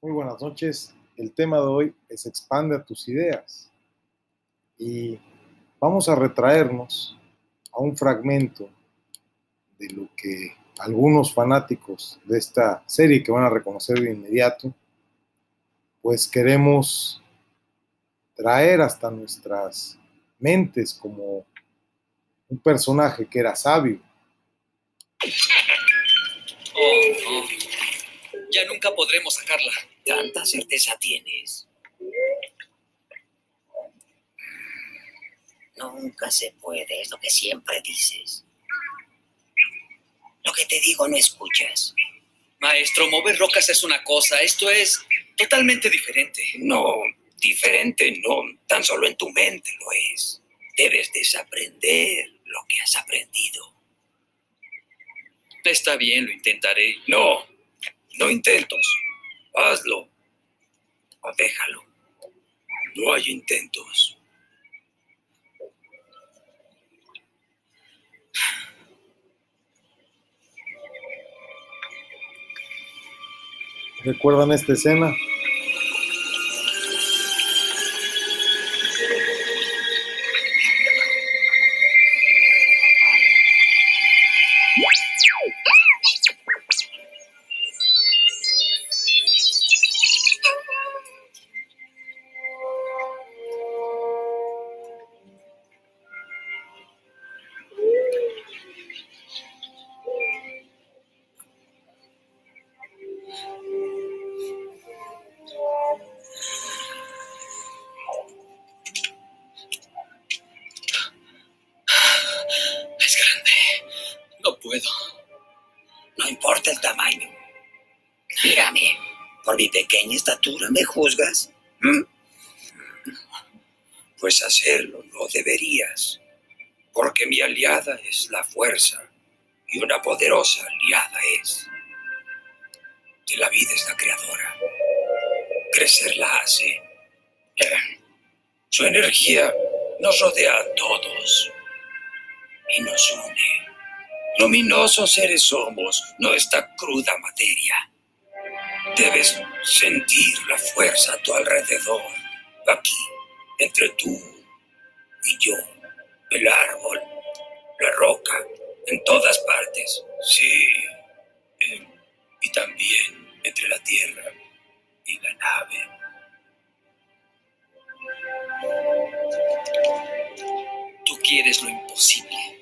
Muy buenas noches. El tema de hoy es expande tus ideas. Y vamos a retraernos a un fragmento de lo que algunos fanáticos de esta serie que van a reconocer de inmediato, pues queremos traer hasta nuestras mentes como un personaje que era sabio. Ya nunca podremos sacarla. ¿Tanta certeza tienes? Nunca se puede, es lo que siempre dices. Lo que te digo no escuchas. Maestro, mover rocas es una cosa, esto es totalmente diferente. No, diferente no, tan solo en tu mente lo es. Debes desaprender lo que has aprendido. Está bien, lo intentaré. No, no intentos. Hazlo. O déjalo. No hay intentos. ¿Recuerdan esta escena? No importa el tamaño. Mírame, por mi pequeña estatura me juzgas. ¿Mm? Pues hacerlo no deberías, porque mi aliada es la fuerza y una poderosa aliada es. Que la vida es la creadora. Crecer la hace. Su energía nos rodea a todos y nos une. Luminosos seres somos, no esta cruda materia. Debes sentir la fuerza a tu alrededor, aquí, entre tú y yo, el árbol, la roca, en todas partes, sí, eh, y también entre la tierra y la nave. Tú quieres lo imposible.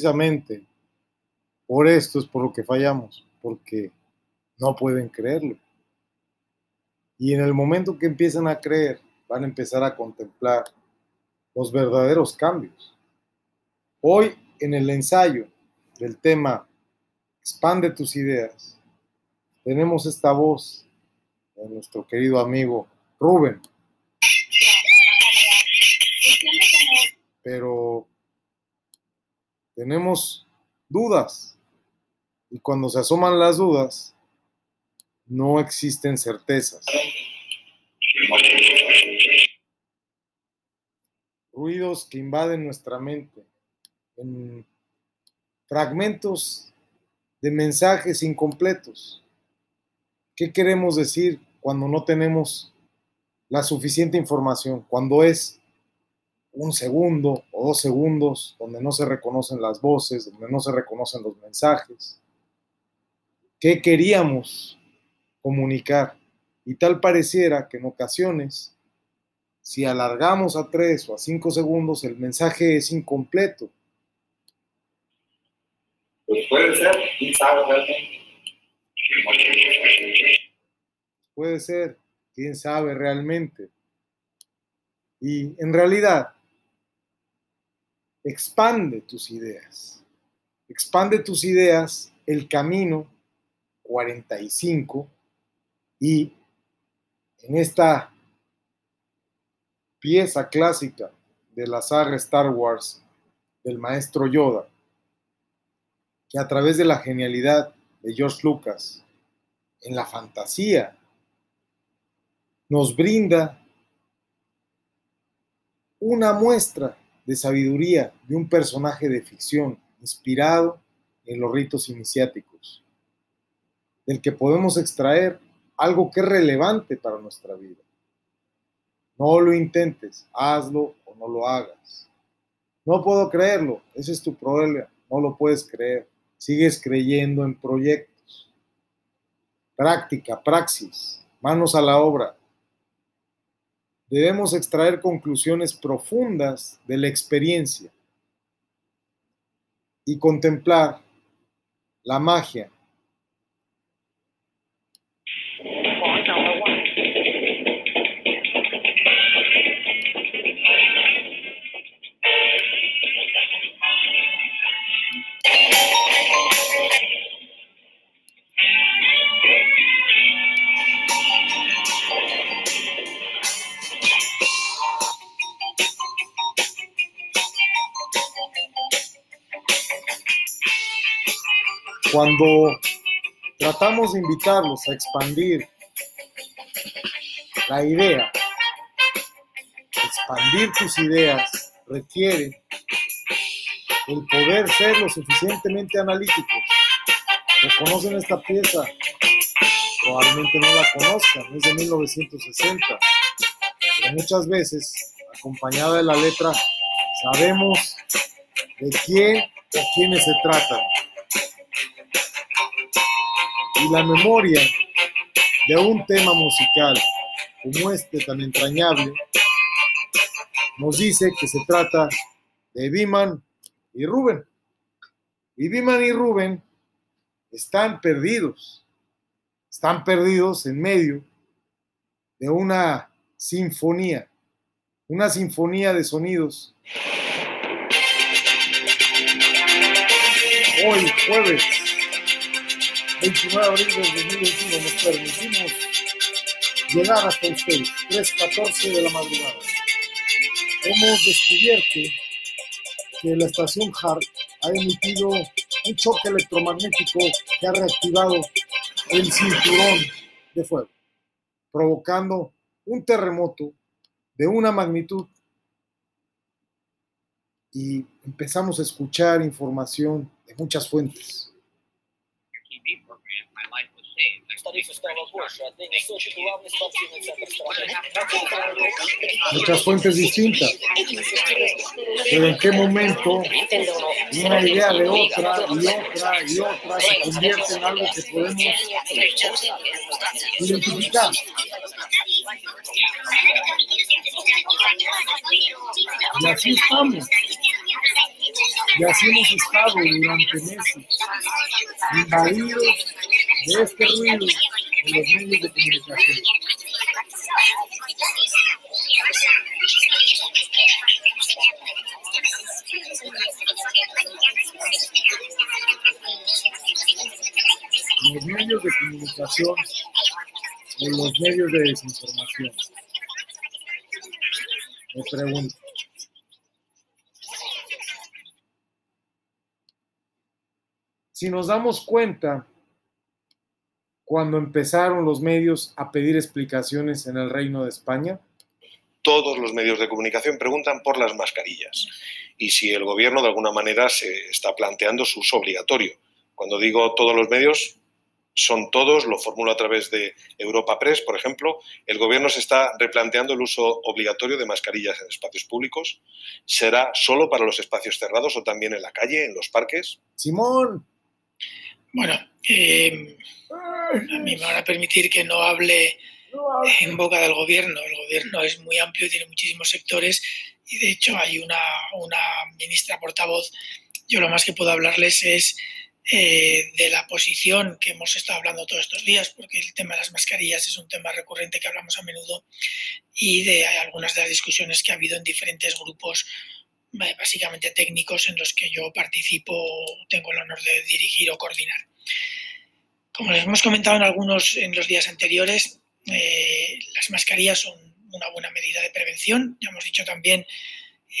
Precisamente por esto es por lo que fallamos, porque no pueden creerlo. Y en el momento que empiezan a creer, van a empezar a contemplar los verdaderos cambios. Hoy, en el ensayo del tema Expande tus ideas, tenemos esta voz de nuestro querido amigo Rubén. Pero tenemos dudas. Y cuando se asoman las dudas, no existen certezas. Ruidos que invaden nuestra mente en fragmentos de mensajes incompletos. ¿Qué queremos decir cuando no tenemos la suficiente información? Cuando es un segundo o dos segundos donde no se reconocen las voces, donde no se reconocen los mensajes. ¿Qué queríamos comunicar? Y tal pareciera que en ocasiones, si alargamos a tres o a cinco segundos, el mensaje es incompleto. Pues puede ser, quién sabe realmente. Puede ser, quién sabe realmente. Y en realidad, expande tus ideas. Expande tus ideas, el camino 45 y en esta pieza clásica de la saga Star Wars del maestro Yoda, que a través de la genialidad de George Lucas en la fantasía nos brinda una muestra de sabiduría de un personaje de ficción inspirado en los ritos iniciáticos, del que podemos extraer algo que es relevante para nuestra vida. No lo intentes, hazlo o no lo hagas. No puedo creerlo, ese es tu problema, no lo puedes creer. Sigues creyendo en proyectos. Práctica, praxis, manos a la obra, debemos extraer conclusiones profundas de la experiencia y contemplar la magia Cuando tratamos de invitarlos a expandir la idea, expandir tus ideas requiere el poder ser lo suficientemente analíticos. ¿Reconocen esta pieza? Probablemente no la conozcan, es de 1960, pero muchas veces, acompañada de la letra, sabemos de quién o quiénes se tratan y la memoria de un tema musical como este tan entrañable nos dice que se trata de Biman y Rubén. Y Biman y Rubén están perdidos, están perdidos en medio de una sinfonía, una sinfonía de sonidos. Hoy, jueves 29 de abril de 2021 nos permitimos llegar hasta ustedes, 3.14 de la madrugada. Hemos descubierto que la estación HART ha emitido un choque electromagnético que ha reactivado el cinturón de fuego, provocando un terremoto de una magnitud y empezamos a escuchar información de muchas fuentes Muchas fuentes distintas. Pero en qué momento una idea de otra y otra y otra se convierte en algo que podemos identificar. Y así estamos. Y así hemos estado durante meses, invadidos de este ruido de los medios de comunicación. Los medios de comunicación o los medios de desinformación. Me pregunto. Si nos damos cuenta, cuando empezaron los medios a pedir explicaciones en el Reino de España, todos los medios de comunicación preguntan por las mascarillas y si el gobierno de alguna manera se está planteando su uso obligatorio. Cuando digo todos los medios, son todos, lo formulo a través de Europa Press, por ejemplo. El gobierno se está replanteando el uso obligatorio de mascarillas en espacios públicos. ¿Será solo para los espacios cerrados o también en la calle, en los parques? Simón. Bueno, eh, a mí me van a permitir que no hable en boca del gobierno. El gobierno es muy amplio y tiene muchísimos sectores y de hecho hay una, una ministra portavoz. Yo lo más que puedo hablarles es eh, de la posición que hemos estado hablando todos estos días, porque el tema de las mascarillas es un tema recurrente que hablamos a menudo y de algunas de las discusiones que ha habido en diferentes grupos básicamente técnicos en los que yo participo, tengo el honor de dirigir o coordinar. Como les hemos comentado en algunos en los días anteriores, eh, las mascarillas son una buena medida de prevención. Ya hemos dicho también,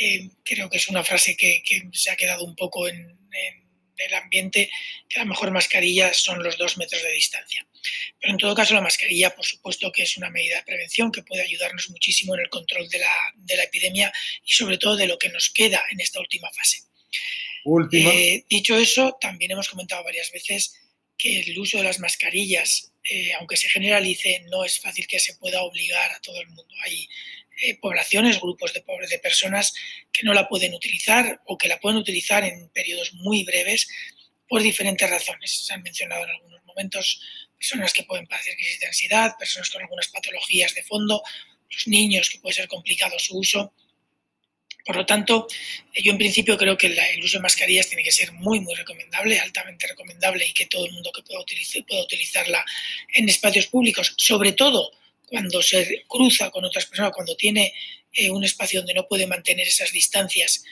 eh, creo que es una frase que, que, se ha quedado un poco en, en, el ambiente, que la mejor mascarilla son los dos metros de distancia. Pero en todo caso, la mascarilla, por supuesto, que es una medida de prevención que puede ayudarnos muchísimo en el control de la, de la epidemia y sobre todo de lo que nos queda en esta última fase. Última. Eh, dicho eso, también hemos comentado varias veces que el uso de las mascarillas, eh, aunque se generalice, no es fácil que se pueda obligar a todo el mundo. Hay eh, poblaciones, grupos de, de personas que no la pueden utilizar o que la pueden utilizar en periodos muy breves por diferentes razones. Se han mencionado en algunos momentos personas que pueden padecer crisis de ansiedad, personas con algunas patologías de fondo, los niños que puede ser complicado su uso. Por lo tanto, yo en principio creo que el uso de mascarillas tiene que ser muy, muy recomendable, altamente recomendable y que todo el mundo que pueda, utilizar, pueda utilizarla en espacios públicos, sobre todo cuando se cruza con otras personas, cuando tiene eh, un espacio donde no puede mantener esas distancias,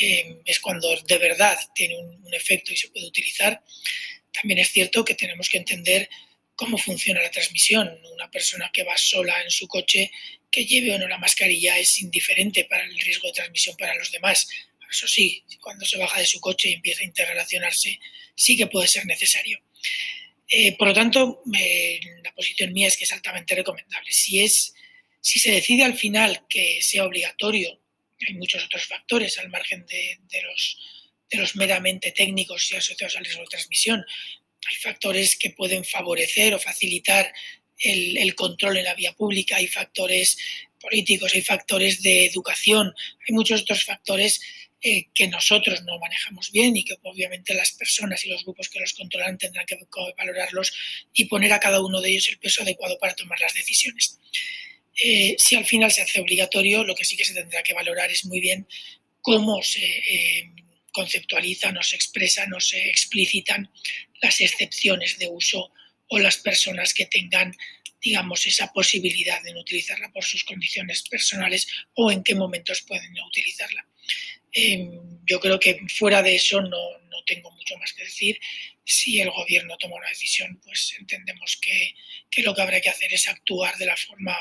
eh, es cuando de verdad tiene un, un efecto y se puede utilizar. También es cierto que tenemos que entender cómo funciona la transmisión. Una persona que va sola en su coche, que lleve o no la mascarilla, es indiferente para el riesgo de transmisión para los demás. Eso sí, cuando se baja de su coche y empieza a interrelacionarse, sí que puede ser necesario. Eh, por lo tanto, la posición mía es que es altamente recomendable. Si, es, si se decide al final que sea obligatorio, hay muchos otros factores al margen de los, de los meramente técnicos y asociados al riesgo de transmisión. Hay factores que pueden favorecer o facilitar el, control en la vía pública, hay factores políticos, hay factores de educación, hay muchos otros factores eh, que nosotros no manejamos bien y que obviamente las personas y los grupos que los controlan tendrán que valorarlos y poner a cada uno de ellos el peso adecuado para tomar las decisiones. Eh, si al final se hace obligatorio, lo que sí que se tendrá que valorar es muy bien cómo se eh, conceptualizan o se expresan o se explicitan las excepciones de uso o las personas que tengan digamos, esa posibilidad de utilizarla por sus condiciones personales o en qué momentos pueden utilizarla. Eh, yo creo que fuera de eso no, no, tengo mucho más que decir. Si el gobierno toma una decisión, pues entendemos que, que, lo que habrá que hacer es actuar de la forma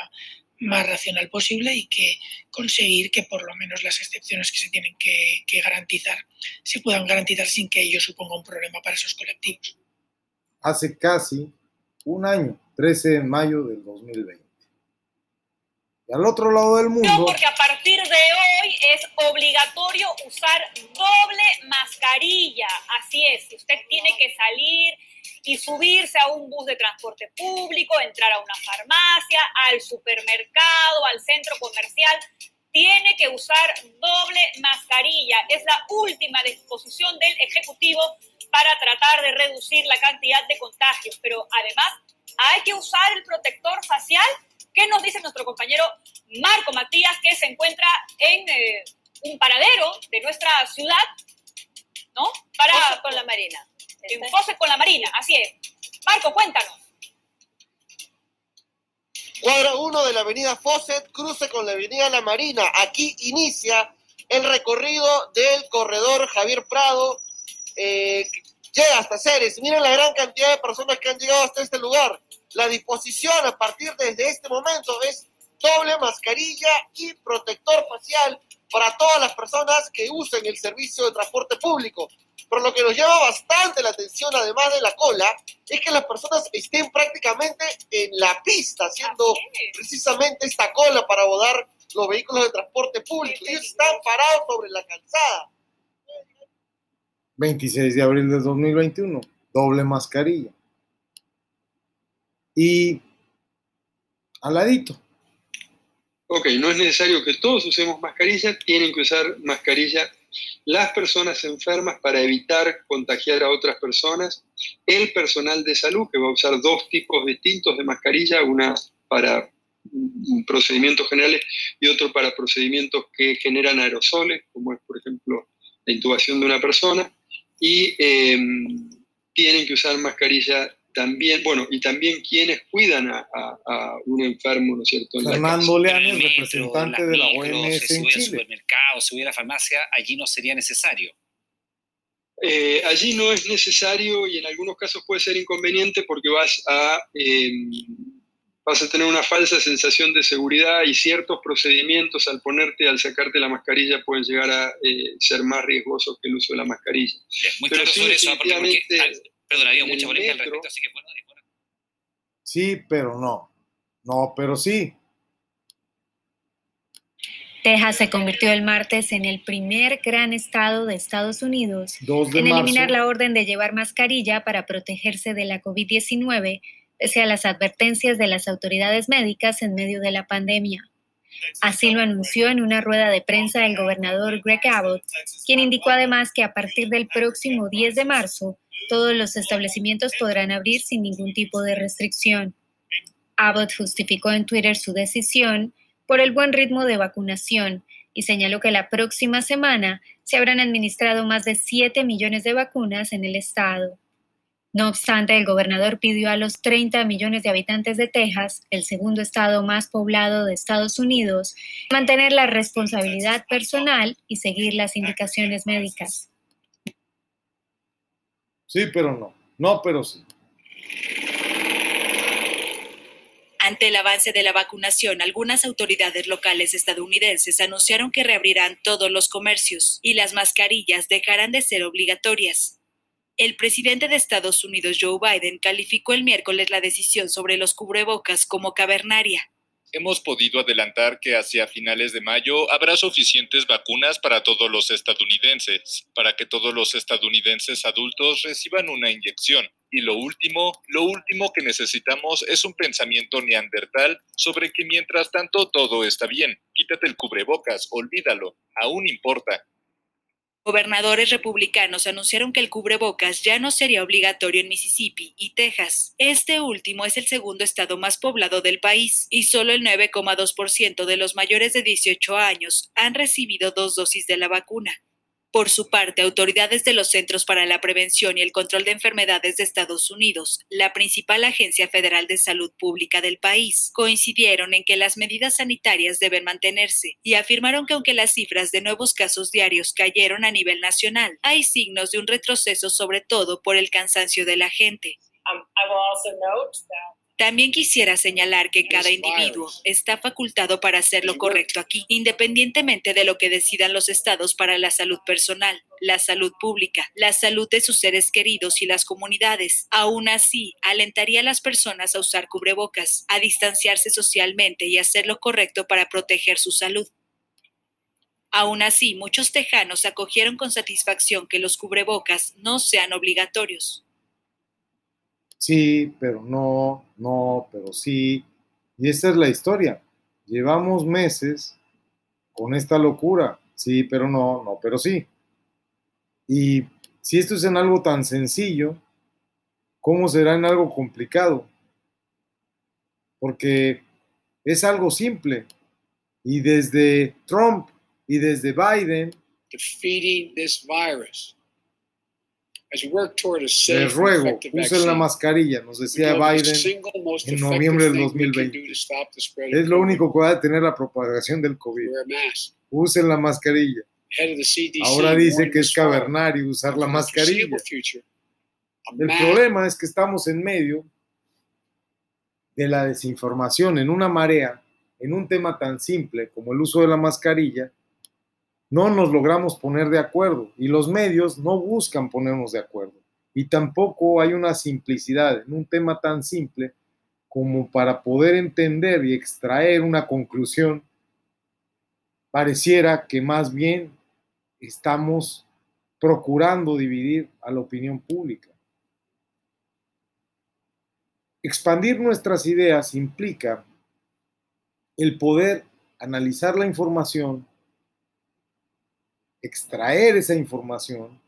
más racional posible y que conseguir que por lo menos las excepciones que se tienen que, que garantizar se puedan garantizar sin que ello suponga un problema para esos colectivos. Hace casi un año, 13 de mayo del 2020. Y al otro lado del mundo... No, porque a partir de hoy es obligatorio usar doble mascarilla. Así es, si usted tiene que salir y subirse a un bus de transporte público, entrar a una farmacia, al supermercado, al centro comercial, tiene que usar doble mascarilla. Es la última disposición del Ejecutivo para tratar de reducir la cantidad de contagios. Pero además hay que usar el protector facial. ¿Qué nos dice nuestro compañero Marco Matías, que se encuentra en eh, un paradero de nuestra ciudad? ¿No? Para, con la Marina. Fose con la Marina, así es. Marco, cuéntanos. Cuadra 1 de la avenida Fawcett, cruce con la avenida La Marina. Aquí inicia el recorrido del corredor Javier Prado. Eh, llega hasta Ceres. Miren la gran cantidad de personas que han llegado hasta este lugar. La disposición a partir desde este momento es doble mascarilla y protector facial para todas las personas que usen el servicio de transporte público. Pero lo que nos llama bastante la atención, además de la cola, es que las personas estén prácticamente en la pista, haciendo precisamente esta cola para abordar los vehículos de transporte público. Ellos están parados sobre la calzada. 26 de abril de 2021, doble mascarilla. Y al ladito. Ok, no es necesario que todos usemos mascarilla, tienen que usar mascarilla las personas enfermas para evitar contagiar a otras personas, el personal de salud que va a usar dos tipos distintos de mascarilla, una para procedimientos generales y otro para procedimientos que generan aerosoles, como es por ejemplo la intubación de una persona, y em, tienen que usar mascarilla también, bueno, y también quienes cuidan a, un enfermo, ¿no es cierto? Fernando Leanes, representante de la OMS se en sube al Chile. supermercado, se a la farmacia, allí no sería necesario. Eh, allí no es necesario y en algunos casos puede ser inconveniente porque vas a, em, vas a tener una falsa sensación de seguridad y ciertos procedimientos al ponerte, al sacarte la mascarilla pueden llegar a eh, ser más riesgosos que el uso de la mascarilla. Es muy Pero claro sí, sobre eso, porque, porque, definitivamente, perdón, ha habido en mucha polémica al respecto, así que bueno. Sí, pero no. No, pero sí. Texas se convirtió el martes en el primer gran estado de Estados Unidos 2 de en marzo. eliminar la orden de llevar mascarilla para protegerse de la COVID-19, pese a las advertencias de las autoridades médicas en medio de la pandemia. Así lo anunció en una rueda de prensa el gobernador Greg Abbott, quien indicó además que a partir del próximo 10 de marzo, todos los establecimientos podrán abrir sin ningún tipo de restricción. Abbott justificó en Twitter su decisión por el buen ritmo de vacunación y señaló que la próxima semana se habrán administrado más de 7 millones de vacunas en el estado. No obstante, el gobernador pidió a los 30 millones de habitantes de Texas, el segundo estado más poblado de Estados Unidos, mantener la responsabilidad personal y seguir las indicaciones médicas. Sí, pero no. No, pero sí. Ante el avance de la vacunación, algunas autoridades locales estadounidenses anunciaron que reabrirán todos los comercios y las mascarillas dejarán de ser obligatorias. El presidente de Estados Unidos, Joe Biden, calificó el miércoles la decisión sobre los cubrebocas como cavernaria. Hemos podido adelantar que hacia finales de mayo habrá suficientes vacunas para todos los estadounidenses, para que todos los estadounidenses adultos reciban una inyección. Y lo último, lo último que necesitamos es un pensamiento neandertal sobre que mientras tanto todo está bien. Quítate el cubrebocas, olvídalo, aún importa. Gobernadores republicanos anunciaron que el cubrebocas ya no sería obligatorio en Mississippi y Texas. Este último es el segundo estado más poblado del país y solo el 9,2% de los mayores de 18 años han recibido dos dosis de la vacuna. Por su parte, autoridades de los Centros para la Prevención y el Control de Enfermedades de Estados Unidos, la principal agencia federal de salud pública del país, coincidieron en que las medidas sanitarias deben mantenerse y afirmaron que aunque las cifras de nuevos casos diarios cayeron a nivel nacional, hay signos de un retroceso sobre todo por el cansancio de la gente. También quisiera señalar que cada individuo está facultado para hacer lo correcto aquí, independientemente de lo que decidan los estados para la salud personal, la salud pública, la salud de sus seres queridos y las comunidades. Aún así, alentaría a las personas a usar cubrebocas, a distanciarse socialmente y hacer lo correcto para proteger su salud. Aún así, muchos tejanos acogieron con satisfacción que los cubrebocas no sean obligatorios. Sí, pero no, no, pero sí. Y esta es la historia. Llevamos meses con esta locura. Sí, pero no, no, pero sí. Y si esto es en algo tan sencillo, ¿cómo será en algo complicado? Porque es algo simple. Y desde Trump y desde Biden, defeating this virus Les ruego, usen la mascarilla, nos decía Biden en noviembre del 2020. Es lo único que va a detener la propagación del COVID. Usen la mascarilla. Ahora dice que es cavernario usar la mascarilla. El problema es que estamos en medio de la desinformación, en una marea, en un tema tan simple como el uso de la mascarilla, no nos logramos poner de acuerdo y los medios no buscan ponernos de acuerdo. Y tampoco hay una simplicidad en un tema tan simple como para poder entender y extraer una conclusión. Pareciera que más bien estamos procurando dividir a la opinión pública. Expandir nuestras ideas implica el poder analizar la información, extraer esa información,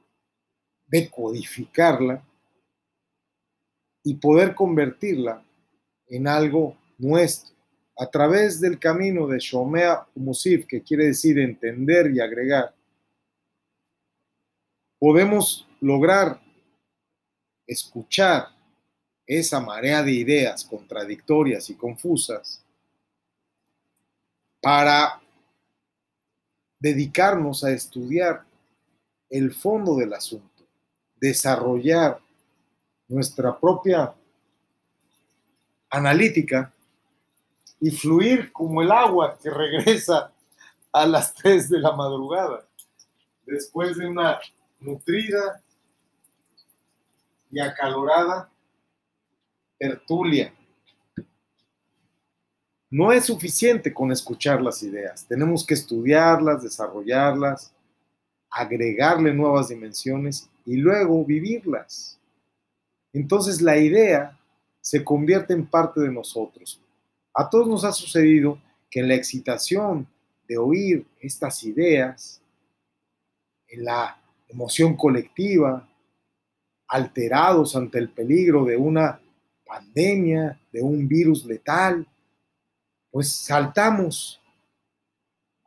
decodificarla y poder convertirla en algo nuestro. A través del camino de Shomea Musif, que quiere decir entender y agregar, podemos lograr escuchar esa marea de ideas contradictorias y confusas para dedicarnos a estudiar el fondo del asunto, desarrollar nuestra propia analítica y fluir como el agua que regresa a las 3 de la madrugada, después de una nutrida y acalorada tertulia. No es suficiente con escuchar las ideas, tenemos que estudiarlas, desarrollarlas, agregarle nuevas dimensiones y luego vivirlas. Entonces la idea se convierte en parte de nosotros. A todos nos ha sucedido que en la excitación de oír estas ideas, en la emoción colectiva, alterados ante el peligro de una pandemia, de un virus letal, pues saltamos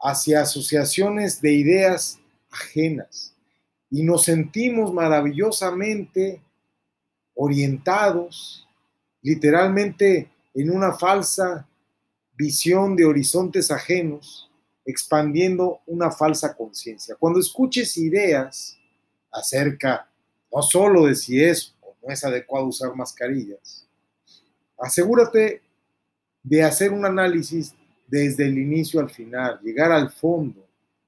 hacia asociaciones de ideas ajenas y nos sentimos maravillosamente orientados, literalmente en una falsa visión de horizontes ajenos, expandiendo una falsa conciencia. Cuando escuches ideas acerca no solo de si es o no es adecuado usar mascarillas, asegúrate de hacer un análisis desde el inicio al final, llegar al fondo.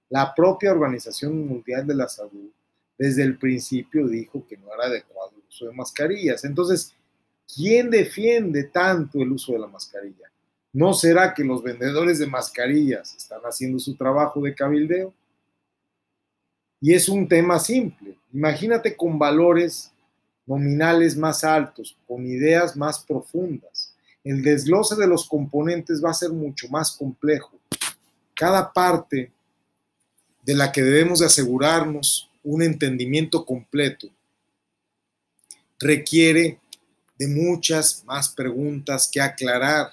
La propia Organización Mundial de la Salud desde el principio dijo que no era adecuado el uso de mascarillas. Entonces, ¿quién defiende tanto el uso de la mascarilla? ¿No será que los vendedores de mascarillas están haciendo su trabajo de cabildeo? Y es un tema simple. Imagínate con valores nominales más altos, con ideas más profundas. El desglose de los componentes va a ser mucho más complejo. Cada parte de la que debemos de asegurarnos un entendimiento completo requiere de muchas más preguntas que aclarar.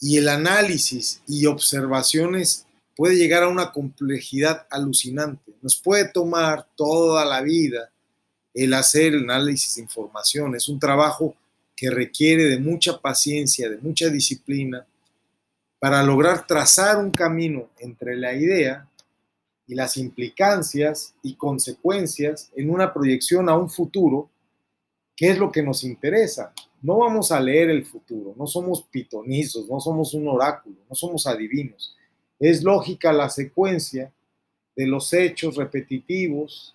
Y el análisis y observaciones puede llegar a una complejidad alucinante. Nos puede tomar toda la vida el hacer el análisis de información. Es un trabajo que requiere de mucha paciencia, de mucha disciplina, para lograr trazar un camino entre la idea y las implicancias y consecuencias en una proyección a un futuro, que es lo que nos interesa. No vamos a leer el futuro, no somos pitonizos, no somos un oráculo, no somos adivinos. Es lógica la secuencia de los hechos repetitivos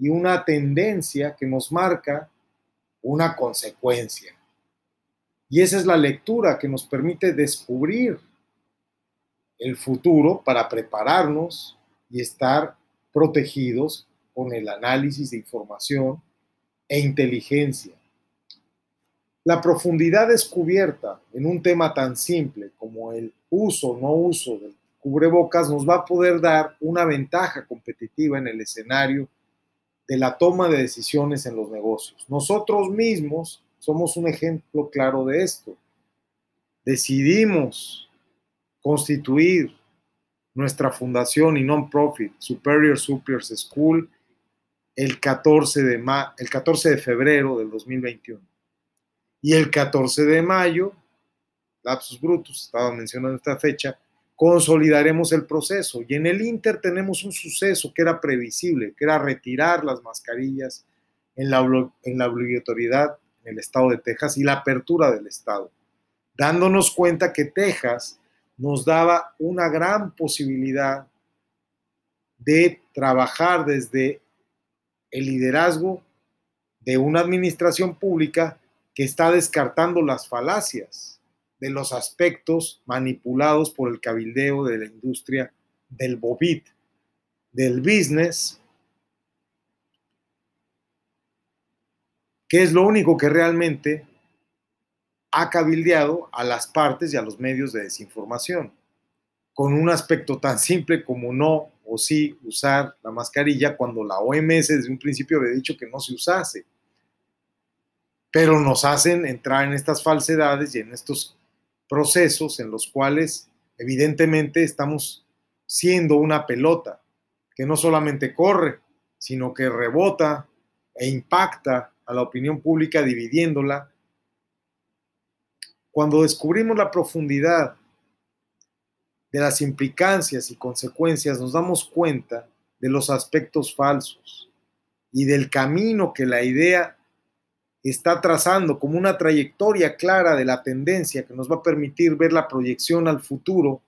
y una tendencia que nos marca una consecuencia. Y esa es la lectura que nos permite descubrir el futuro para prepararnos y estar protegidos con el análisis de información e inteligencia. La profundidad descubierta en un tema tan simple como el uso o no uso del cubrebocas nos va a poder dar una ventaja competitiva en el escenario de la toma de decisiones en los negocios. Nosotros mismos somos un ejemplo claro de esto. Decidimos constituir nuestra fundación y non-profit Superior Superiors School el 14 de, ma el 14 de febrero del 2021. Y el 14 de mayo, lapsus brutus, estaba mencionando esta fecha, consolidaremos el proceso. Y en el Inter tenemos un suceso que era previsible, que era retirar las mascarillas en la, obligatoriedad en el estado de Texas y la apertura del estado, dándonos cuenta que Texas nos daba una gran posibilidad de trabajar desde el liderazgo de una administración pública que está descartando las falacias de los aspectos manipulados por el cabildeo de la industria del bobit, del business, que es lo único que realmente ha cabildeado a las partes y a los medios de desinformación, con un aspecto tan simple como no o sí usar la mascarilla cuando la OMS desde un principio había dicho que no se usase. Pero nos hacen entrar en estas falsedades y en estos procesos en los cuales evidentemente estamos siendo una pelota que no solamente corre, sino que rebota e impacta a la opinión pública dividiéndola. Cuando descubrimos la profundidad de las implicancias y consecuencias, nos damos cuenta de los aspectos falsos y del camino que la idea está trazando como una trayectoria clara de la tendencia que nos va a permitir ver la proyección al futuro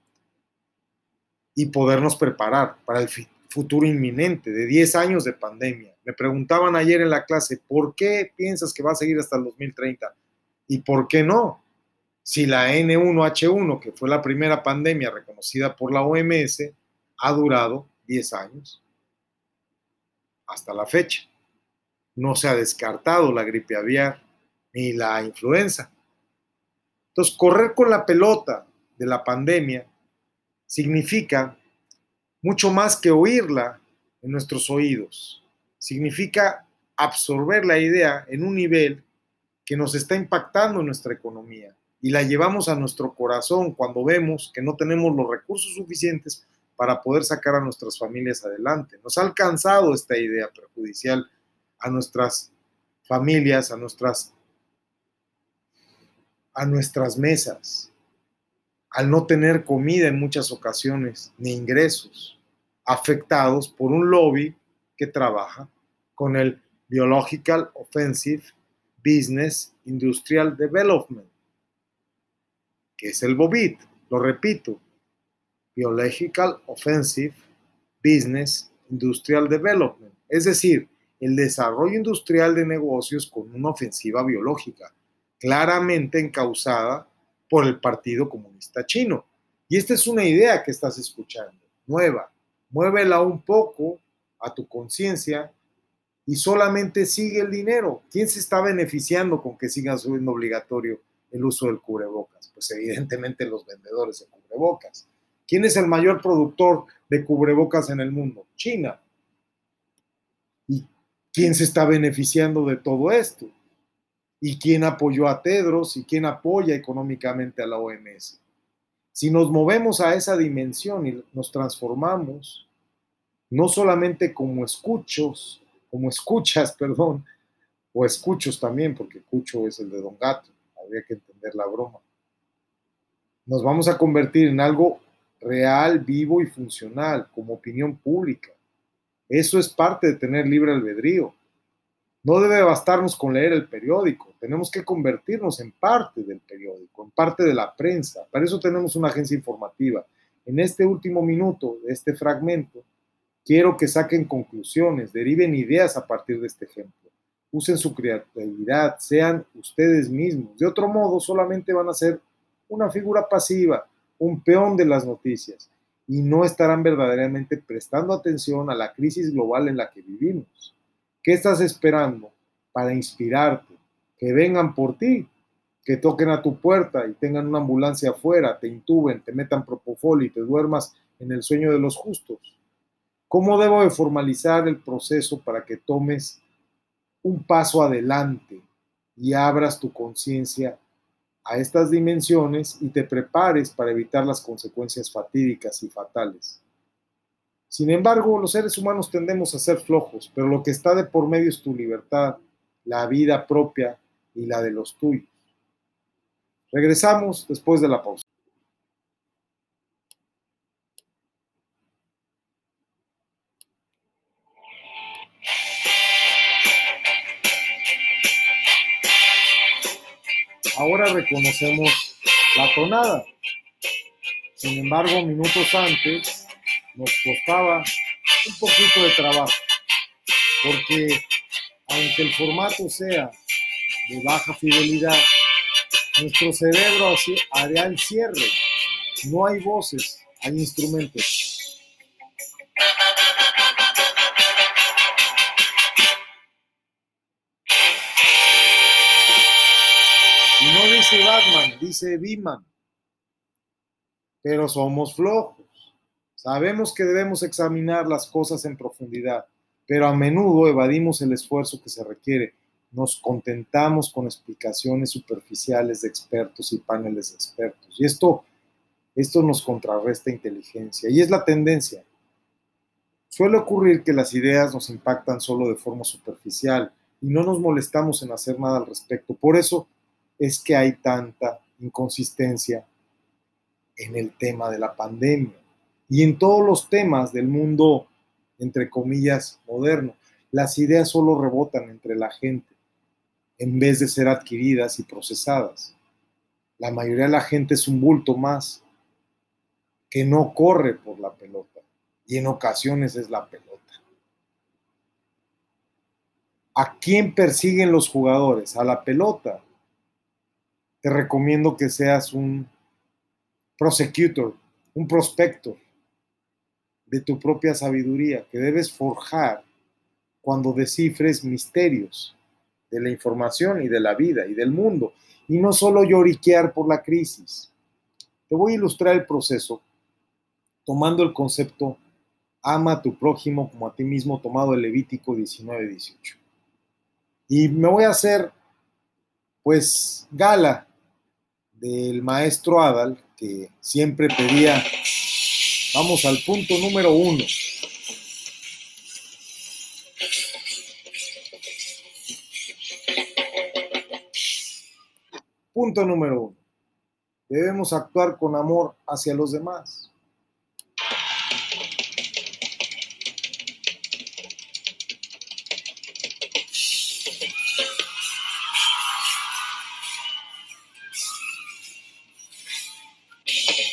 y podernos preparar para el futuro inminente de 10 años de pandemia. Me preguntaban ayer en la clase, ¿por qué piensas que va a seguir hasta el 2030? ¿Y por qué no? si la N1H1, que fue la primera pandemia reconocida por la OMS, ha durado 10 años hasta la fecha. No se ha descartado la gripe aviar ni la influenza. Entonces, correr con la pelota de la pandemia significa mucho más que oírla en nuestros oídos. Significa absorber la idea en un nivel que nos está impactando en nuestra economía, y la llevamos a nuestro corazón cuando vemos que no tenemos los recursos suficientes para poder sacar a nuestras familias adelante. Nos ha alcanzado esta idea perjudicial a nuestras familias, a nuestras, a nuestras mesas, al no tener comida en muchas ocasiones, ni ingresos, afectados por un lobby que trabaja con el Biological Offensive Business Industrial Development que es el BOBIT, lo repito, Biological Offensive Business Industrial Development, es decir, el desarrollo industrial de negocios con una ofensiva biológica, claramente encausada por el Partido Comunista Chino. Y esta es una idea que estás escuchando, nueva. Muévela un poco a tu conciencia y solamente sigue el dinero. ¿Quién se está beneficiando con que siga siendo obligatorio el uso del cubrebocas? Pues evidentemente los vendedores de cubrebocas. ¿Quién es el mayor productor de cubrebocas en el mundo? China. ¿Y quién se está beneficiando de todo esto? ¿Y quién apoyó a Tedros? ¿Y quién apoya económicamente a la OMS? Si nos movemos a esa dimensión y nos transformamos, no solamente como escuchos, como escuchas, perdón, o escuchos también, porque escucho es el de Don Gato, habría que entender la broma. Nos vamos a convertir en algo real, vivo y funcional, como opinión pública. Eso es parte de tener libre albedrío. No debe bastarnos con leer el periódico, tenemos que convertirnos en parte del periódico, en parte de la prensa. Para eso tenemos una agencia informativa. En este último minuto de este fragmento, quiero que saquen conclusiones, deriven ideas a partir de este ejemplo usen su creatividad, sean ustedes mismos. De otro modo, solamente van a ser una figura pasiva, un peón de las noticias, y no estarán verdaderamente prestando atención a la crisis global en la que vivimos. ¿Qué estás esperando para inspirarte? Que vengan por ti, que toquen a tu puerta y tengan una ambulancia afuera, te intuben, te metan propofol y te duermas en el sueño de los justos. ¿Cómo debo de formalizar el proceso para que tomes un paso adelante y abras tu conciencia a estas dimensiones y te prepares para evitar las consecuencias fatídicas y fatales. Sin embargo, los seres humanos tendemos a ser flojos, pero lo que está de por medio es tu libertad, la vida propia y la de los tuyos. Regresamos después de la pausa. Ahora reconocemos la tonada. Sin embargo, minutos antes nos costaba un poquito de trabajo, porque aunque el formato sea de baja fidelidad, nuestro cerebro hará el cierre. No hay voces, hay instrumentos. Dice Biman. Pero somos flojos. Sabemos que debemos examinar las cosas en profundidad, pero a menudo evadimos el esfuerzo que se requiere. Nos contentamos con explicaciones superficiales de expertos y paneles de expertos. Y esto, esto nos contrarresta inteligencia. Y es la tendencia. Suele ocurrir que las ideas nos impactan solo de forma superficial y no nos molestamos en hacer nada al respecto. Por eso es que hay tanta inconsistencia en el tema de la pandemia y en todos los temas del mundo, entre comillas, moderno. Las ideas solo rebotan entre la gente en vez de ser adquiridas y procesadas. La mayoría de la gente es un bulto más que no corre por la pelota y en ocasiones es la pelota. ¿A quién persiguen los jugadores? A la pelota. Te recomiendo que seas un prosecutor, un prospector de tu propia sabiduría que debes forjar cuando descifres misterios de la información y de la vida y del mundo, y no solo lloriquear por la crisis. Te voy a ilustrar el proceso tomando el concepto ama a tu prójimo como a ti mismo tomado el Levítico 19-18. Y me voy a hacer pues gala del maestro Adal, que siempre pedía, vamos al punto número uno. Punto número uno. Debemos actuar con amor hacia los demás.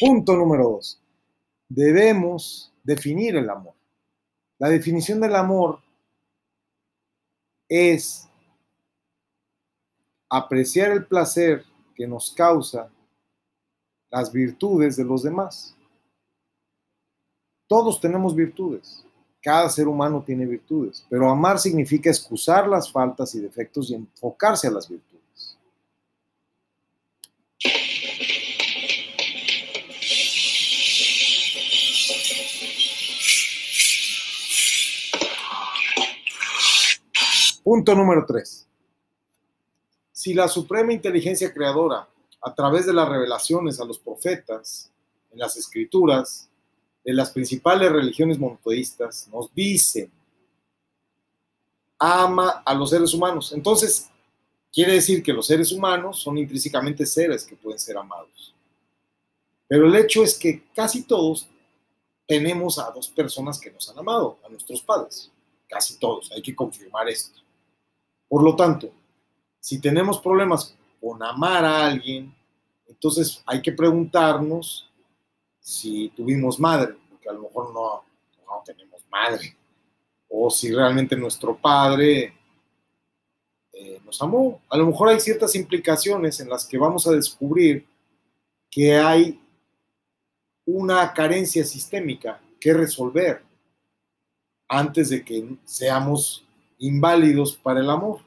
Punto número dos. Debemos definir el amor. La definición del amor es apreciar el placer que nos causa las virtudes de los demás. Todos tenemos virtudes. Cada ser humano tiene virtudes, pero amar significa excusar las faltas y defectos y enfocarse a las virtudes. Punto número tres. Si la suprema inteligencia creadora, a través de las revelaciones a los profetas, en las escrituras, de las principales religiones monoteístas, nos dice, ama a los seres humanos. Entonces, quiere decir que los seres humanos son intrínsecamente seres que pueden ser amados. Pero el hecho es que casi todos tenemos a dos personas que nos han amado, a nuestros padres. Casi todos, hay que confirmar esto. Por lo tanto, si tenemos problemas con amar a alguien, entonces hay que preguntarnos si tuvimos madre, porque a lo mejor no, no tenemos madre, o si realmente nuestro padre eh, nos amó. A lo mejor hay ciertas implicaciones en las que vamos a descubrir que hay una carencia sistémica que resolver antes de que seamos inválidos para el amor.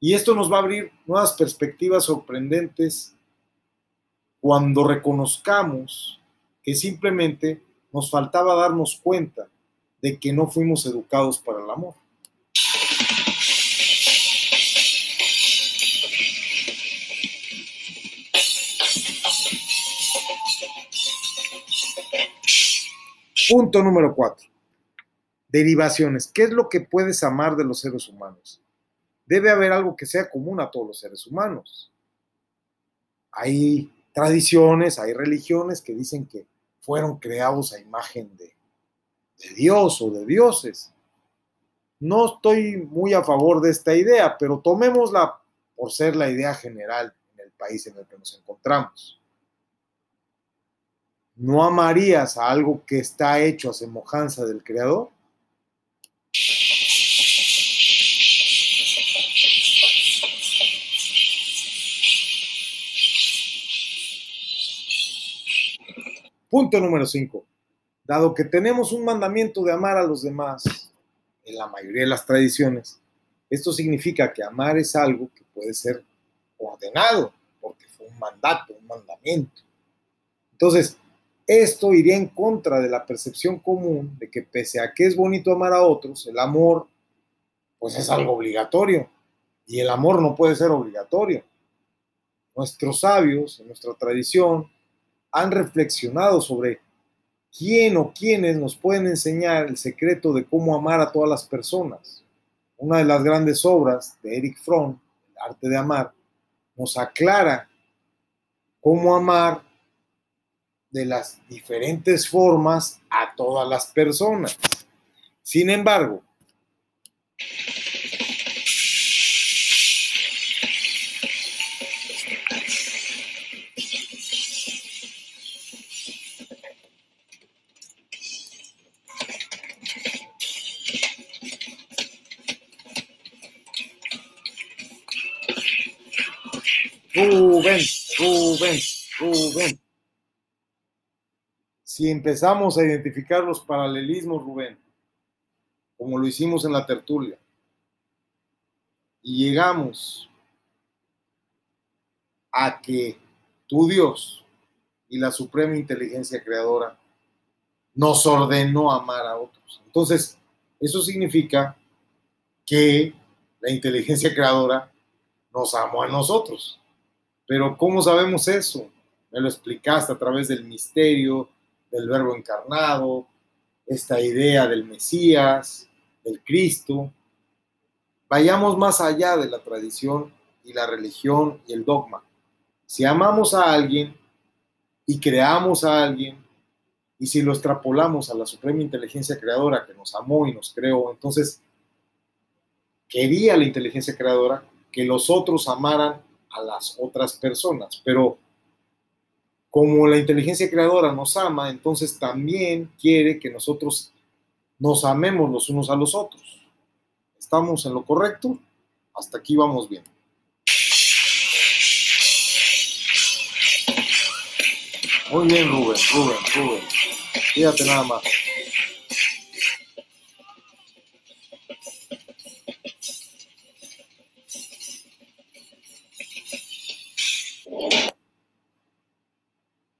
Y esto nos va a abrir nuevas perspectivas sorprendentes cuando reconozcamos que simplemente nos faltaba darnos cuenta de que no fuimos educados para el amor. Punto número cuatro. Derivaciones. ¿Qué es lo que puedes amar de los seres humanos? Debe haber algo que sea común a todos los seres humanos. Hay tradiciones, hay religiones que dicen que fueron creados a imagen de, de Dios o de dioses. No estoy muy a favor de esta idea, pero tomémosla por ser la idea general en el país en el que nos encontramos. ¿No amarías a algo que está hecho a semejanza del Creador? Punto número 5. Dado que tenemos un mandamiento de amar a los demás en la mayoría de las tradiciones, esto significa que amar es algo que puede ser ordenado, porque fue un mandato, un mandamiento. Entonces, esto iría en contra de la percepción común de que pese a que es bonito amar a otros, el amor pues es algo obligatorio y el amor no puede ser obligatorio. Nuestros sabios, nuestra tradición, han reflexionado sobre quién o quiénes nos pueden enseñar el secreto de cómo amar a todas las personas. Una de las grandes obras de Eric Fromm, El arte de amar, nos aclara cómo amar de las diferentes formas a todas las personas. Sin embargo, Rubén, Rubén. Si empezamos a identificar los paralelismos, Rubén, como lo hicimos en la tertulia, y llegamos a que tu Dios y la suprema inteligencia creadora nos ordenó amar a otros. Entonces, eso significa que la inteligencia creadora nos amó a nosotros. Pero ¿cómo sabemos eso? Me lo explicaste a través del misterio, del verbo encarnado, esta idea del Mesías, del Cristo. Vayamos más allá de la tradición y la religión y el dogma. Si amamos a alguien y creamos a alguien, y si lo extrapolamos a la suprema inteligencia creadora que nos amó y nos creó, entonces quería la inteligencia creadora que los otros amaran a las otras personas, pero como la inteligencia creadora nos ama, entonces también quiere que nosotros nos amemos los unos a los otros. ¿Estamos en lo correcto? Hasta aquí vamos bien. Muy bien, Rubén, Rubén, Rubén. Fíjate nada más.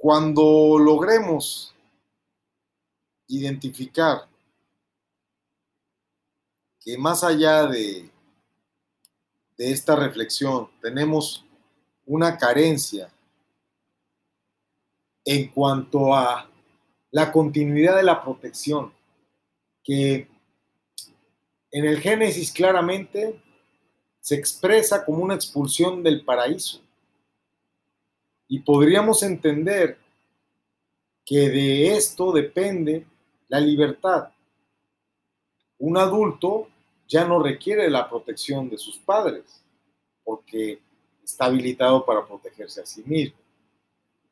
Cuando logremos identificar que más allá de, esta reflexión tenemos una carencia en cuanto a la continuidad de la protección, que en el Génesis claramente se expresa como una expulsión del paraíso. Y podríamos entender que de esto depende la libertad. Un adulto ya no requiere la protección de sus padres porque está habilitado para protegerse a sí mismo.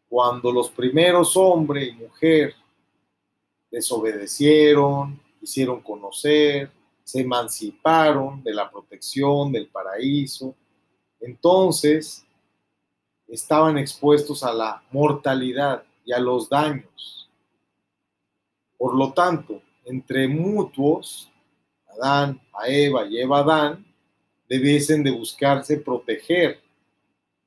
Cuando los primeros hombre y mujer desobedecieron, hicieron conocer, se emanciparon de la protección del paraíso, entonces estaban expuestos a la mortalidad y a los daños. Por lo tanto, entre mutuos, Adán a Eva y Eva a Adán, debiesen de buscarse proteger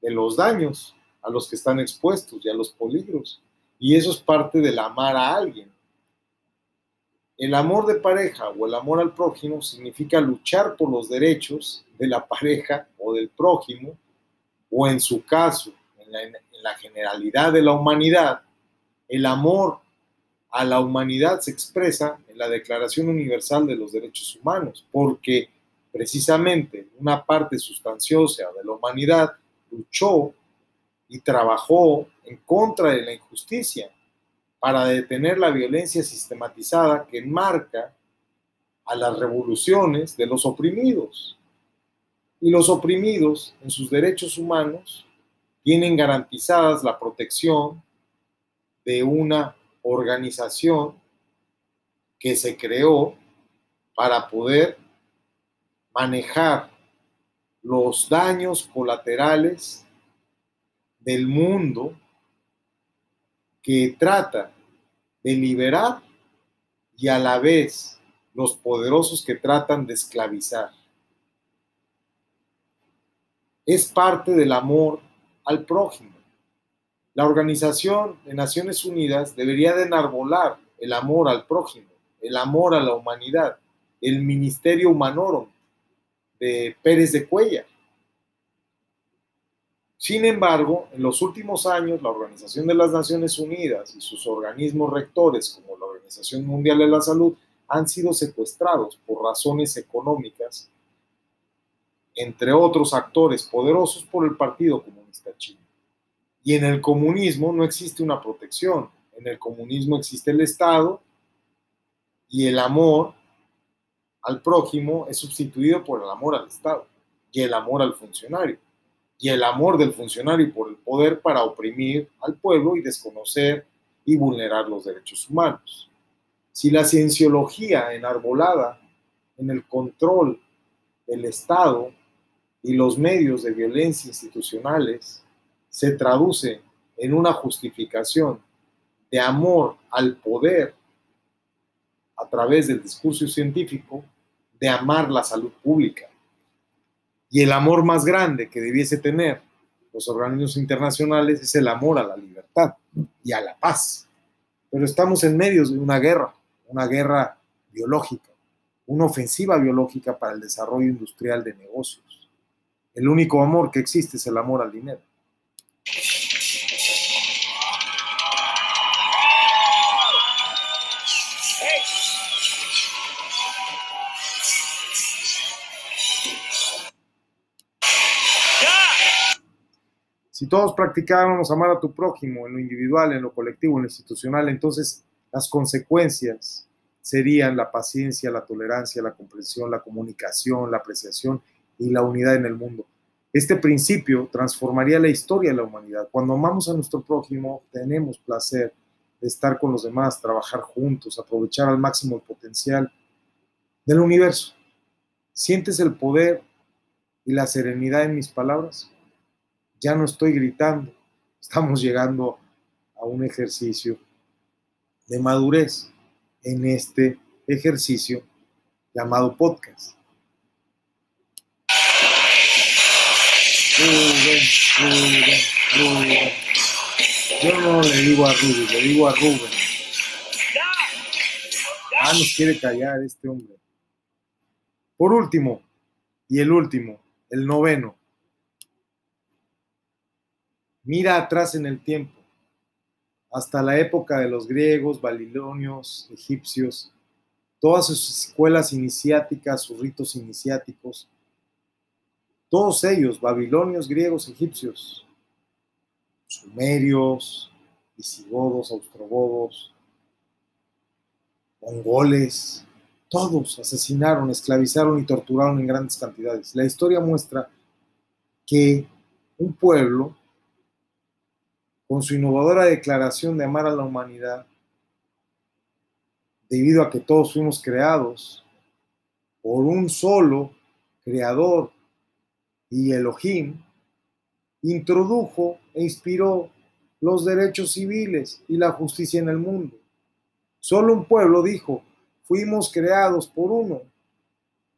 de los daños a los que están expuestos y a los peligros. Y eso es parte del amar a alguien. El amor de pareja o el amor al prójimo significa luchar por los derechos de la pareja o del prójimo o en su caso, en la, generalidad de la humanidad, el amor a la humanidad se expresa en la Declaración Universal de los Derechos Humanos, porque precisamente una parte sustanciosa de la humanidad luchó y trabajó en contra de la injusticia para detener la violencia sistematizada que enmarca a las revoluciones de los oprimidos. Y los oprimidos en sus derechos humanos tienen garantizadas la protección de una organización que se creó para poder manejar los daños colaterales del mundo que trata de liberar y a la vez los poderosos que tratan de esclavizar. Es parte del amor al prójimo. La Organización de Naciones Unidas debería de enarbolar el amor al prójimo, el amor a la humanidad, el Ministerio Humanorum de Pérez de Cuellar. Sin embargo, en los últimos años, la Organización de las Naciones Unidas y sus organismos rectores, como la Organización Mundial de la Salud, han sido secuestrados por razones económicas, entre otros actores poderosos por el Partido Comunista Chino. Y en el comunismo no existe una protección. En el comunismo existe el Estado y el amor al prójimo es sustituido por el amor al Estado y el amor al funcionario y el amor del funcionario por el poder para oprimir al pueblo y desconocer y vulnerar los derechos humanos. Si la cienciología enarbolada en el control del Estado y los medios de violencia institucionales se traduce en una justificación de amor al poder a través del discurso científico, de amar la salud pública. Y el amor más grande que debiese tener los organismos internacionales es el amor a la libertad y a la paz. Pero estamos en medio de una guerra, una guerra biológica, una ofensiva biológica para el desarrollo industrial de negocios. El único amor que existe es el amor al dinero. Si todos practicáramos amar a tu prójimo en lo individual, en lo colectivo, en lo institucional, entonces las consecuencias serían la paciencia, la tolerancia, la comprensión, la comunicación, la apreciación y la unidad en el mundo. Este principio transformaría la historia de la humanidad. Cuando amamos a nuestro prójimo, tenemos placer de estar con los demás, trabajar juntos, aprovechar al máximo el potencial del universo. ¿Sientes el poder y la serenidad en mis palabras? ya no estoy gritando, estamos llegando a un ejercicio de madurez en este ejercicio llamado podcast. Rubén, Rubén, Rubén. Yo no le digo a Rubén, le digo a Rubén. Ah, nos quiere callar este hombre. Por último, y el último, el noveno, Mira atrás en el tiempo, hasta la época de los griegos, babilonios, egipcios, todas sus escuelas iniciáticas, sus ritos iniciáticos, todos ellos, babilonios, griegos, egipcios, sumerios, visigodos, austrogodos, mongoles, todos asesinaron, esclavizaron y torturaron en grandes cantidades. La historia muestra que un pueblo con su innovadora declaración de amar a la humanidad, debido a que todos fuimos creados por un solo creador y Elohim, introdujo e inspiró los derechos civiles y la justicia en el mundo. Solo un pueblo dijo, fuimos creados por uno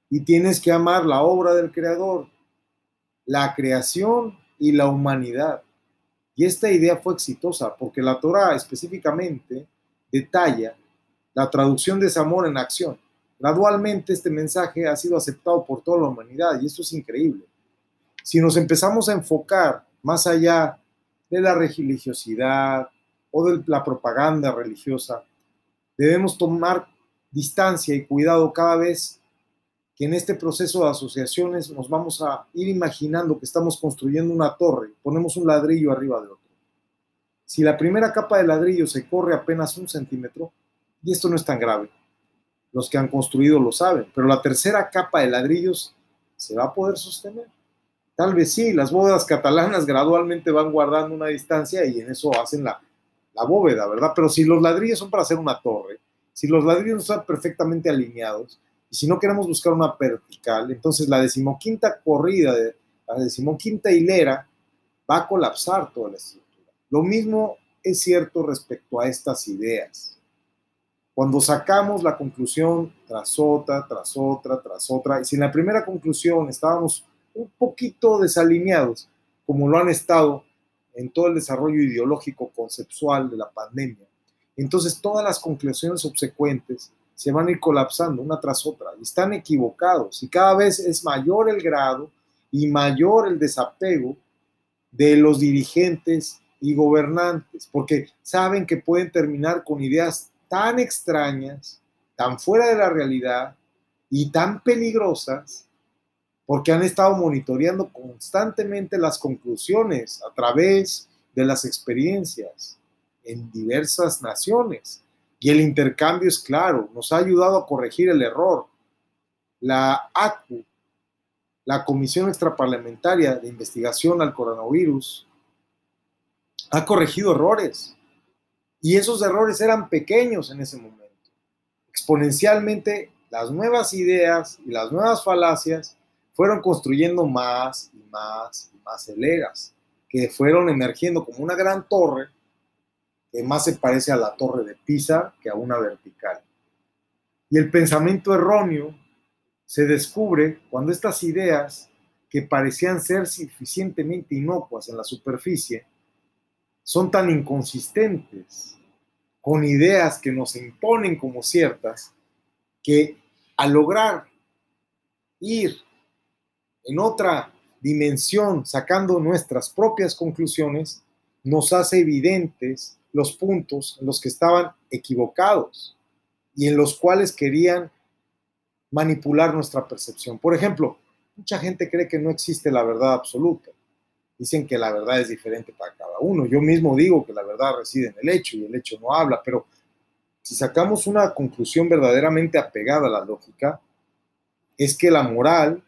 y tienes que amar la obra del creador, la creación y la humanidad. Y esta idea fue exitosa porque la Torah específicamente detalla la traducción de ese amor en acción. Gradualmente este mensaje ha sido aceptado por toda la humanidad y esto es increíble. Si nos empezamos a enfocar más allá de la religiosidad o de la propaganda religiosa, debemos tomar distancia y cuidado cada vez que en este proceso de asociaciones nos vamos a ir imaginando que estamos construyendo una torre, ponemos un ladrillo arriba de otro. Si la primera capa de ladrillo se corre apenas un centímetro, y esto no es tan grave, los que han construido lo saben, pero la tercera capa de ladrillos se va a poder sostener. Tal vez sí, las bóvedas catalanas gradualmente van guardando una distancia y en eso hacen la, la bóveda, ¿verdad? Pero si los ladrillos son para hacer una torre, si los ladrillos están perfectamente alineados, y si no queremos buscar una vertical, entonces la decimoquinta corrida, la decimoquinta hilera, va a colapsar toda la estructura. Lo mismo es cierto respecto a estas ideas. Cuando sacamos la conclusión tras otra, tras otra, tras otra, y si en la primera conclusión estábamos un poquito desalineados, como lo han estado en todo el desarrollo ideológico conceptual de la pandemia, entonces todas las conclusiones subsecuentes se van a ir colapsando una tras otra y están equivocados. Y cada vez es mayor el grado y mayor el desapego de los dirigentes y gobernantes, porque saben que pueden terminar con ideas tan extrañas, tan fuera de la realidad y tan peligrosas, porque han estado monitoreando constantemente las conclusiones a través de las experiencias en diversas naciones y el intercambio es claro, nos ha ayudado a corregir el error. La ACU, la Comisión Extraparlamentaria de Investigación al Coronavirus, ha corregido errores. Y esos errores eran pequeños en ese momento. Exponencialmente, las nuevas ideas y las nuevas falacias fueron construyendo más y más y más hileras, que fueron emergiendo como una gran torre que más se parece a la torre de Pisa que a una vertical. Y el pensamiento erróneo se descubre cuando estas ideas que parecían ser suficientemente inocuas en la superficie son tan inconsistentes con ideas que nos imponen como ciertas que al lograr ir en otra dimensión sacando nuestras propias conclusiones, nos hace evidentes los puntos en los que estaban equivocados y en los cuales querían manipular nuestra percepción. Por ejemplo, mucha gente cree que no existe la verdad absoluta. Dicen que la verdad es diferente para cada uno. Yo mismo digo que la verdad reside en el hecho y el hecho no habla, pero si sacamos una conclusión verdaderamente apegada a la lógica, es que la moral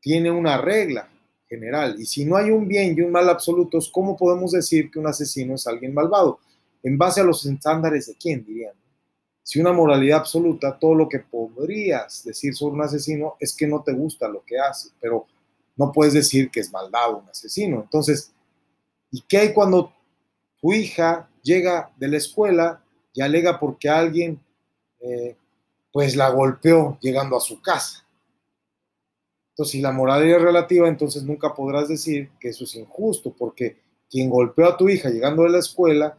tiene una regla general y si no hay un bien y un mal absolutos, ¿cómo podemos decir que un asesino es alguien malvado? en base a los estándares de quién, dirían. Si una moralidad absoluta, todo lo que podrías decir sobre un asesino es que no te gusta lo que hace, pero no puedes decir que es maldad un asesino. Entonces, ¿y qué hay cuando tu hija llega de la escuela y alega porque alguien eh, pues la golpeó llegando a su casa? Entonces, si la moralidad es relativa, entonces nunca podrás decir que eso es injusto, porque quien golpeó a tu hija llegando de la escuela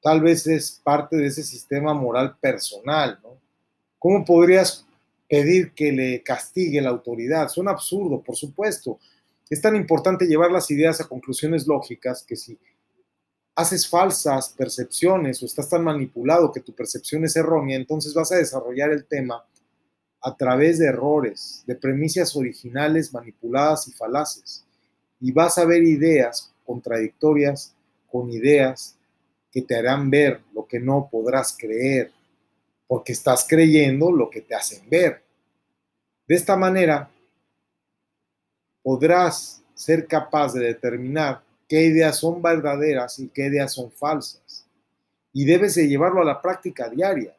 tal vez es parte de ese sistema moral personal, ¿no? ¿Cómo podrías pedir que le castigue la autoridad? Suena absurdo, por supuesto. Es tan importante llevar las ideas a conclusiones lógicas que si haces falsas percepciones o estás tan manipulado que tu percepción es errónea, entonces vas a desarrollar el tema a través de errores, de premisas originales manipuladas y falaces. Y vas a ver ideas contradictorias con ideas que te harán ver lo que no podrás creer, porque estás creyendo lo que te hacen ver. De esta manera, podrás ser capaz de determinar qué ideas son verdaderas y qué ideas son falsas. Y debes de llevarlo a la práctica diaria.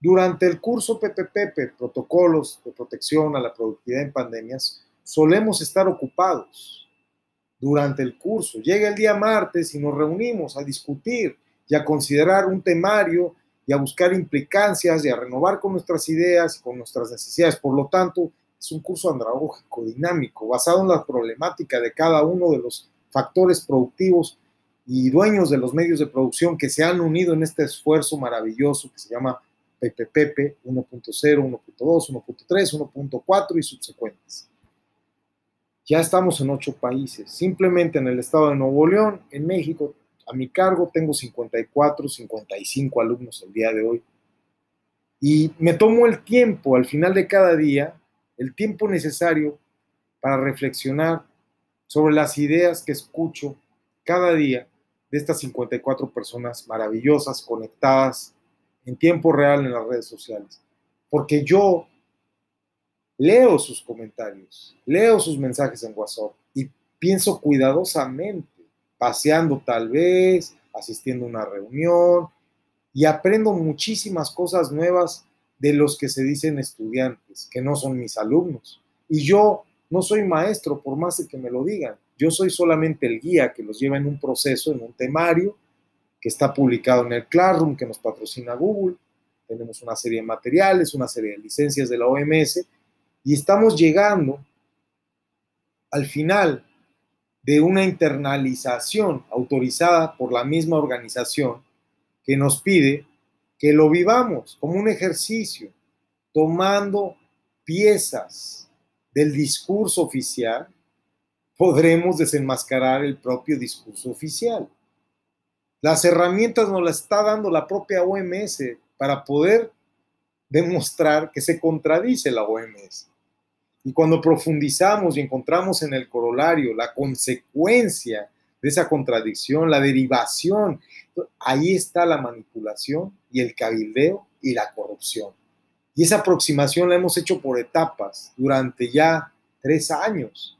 Durante el curso PPP, Protocolos de Protección a la Productividad en Pandemias, solemos estar ocupados durante el curso. Llega el día martes y nos reunimos a discutir y a considerar un temario y a buscar implicancias y a renovar con nuestras ideas y con nuestras necesidades. Por lo tanto, es un curso andragógico, dinámico, basado en la problemática de cada uno de los factores productivos y dueños de los medios de producción que se han unido en este esfuerzo maravilloso que se llama PPP 1.0, 1.2, 1.3, 1.4 y subsecuentes. Ya estamos en ocho países. Simplemente en el estado de Nuevo León, en México, a mi cargo tengo 54, 55 alumnos el día de hoy. Y me tomo el tiempo al final de cada día, el tiempo necesario para reflexionar sobre las ideas que escucho cada día de estas 54 personas maravillosas conectadas en tiempo real en las redes sociales. Porque yo leo sus comentarios, leo sus mensajes en WhatsApp y pienso cuidadosamente, paseando tal vez, asistiendo a una reunión y aprendo muchísimas cosas nuevas de los que se dicen estudiantes, que no son mis alumnos. Y yo no soy maestro, por más que me lo digan. Yo soy solamente el guía que los lleva en un proceso, en un temario, que está publicado en el Classroom, que nos patrocina Google. Tenemos una serie de materiales, una serie de licencias de la OMS, y estamos llegando al final de una internalización autorizada por la misma organización que nos pide que lo vivamos como un ejercicio, tomando piezas del discurso oficial, podremos desenmascarar el propio discurso oficial. Las herramientas nos las está dando la propia OMS para poder demostrar que se contradice la OMS. Y cuando profundizamos y encontramos en el corolario la consecuencia de esa contradicción, la derivación, ahí está la manipulación y el cabildeo y la corrupción. Y esa aproximación la hemos hecho por etapas durante ya tres años.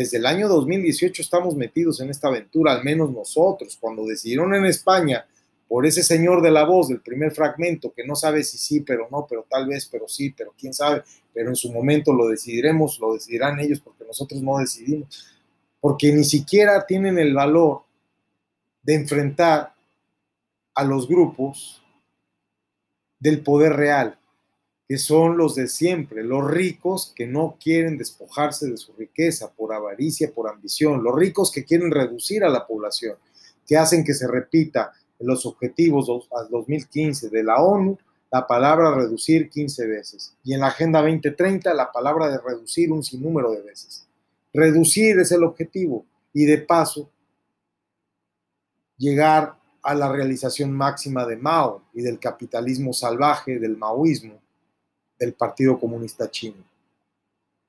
Desde el año 2018 estamos metidos en esta aventura, al menos nosotros, cuando decidieron en España por ese señor de la voz del primer fragmento que no sabe si sí, pero no, pero tal vez, pero sí, pero quién sabe, pero en su momento lo decidiremos, lo decidirán ellos porque nosotros no decidimos, porque ni siquiera tienen el valor de enfrentar a los grupos del poder real, que son los de siempre, los ricos que no quieren despojarse de su riqueza por avaricia, por ambición, los ricos que quieren reducir a la población, que hacen que se repita en los objetivos al 2015 de la ONU la palabra reducir 15 veces y en la Agenda 2030 la palabra de reducir un sinnúmero de veces. Reducir es el objetivo y de paso llegar a la realización máxima de Mao y del capitalismo salvaje, del maoísmo, del Partido Comunista Chino.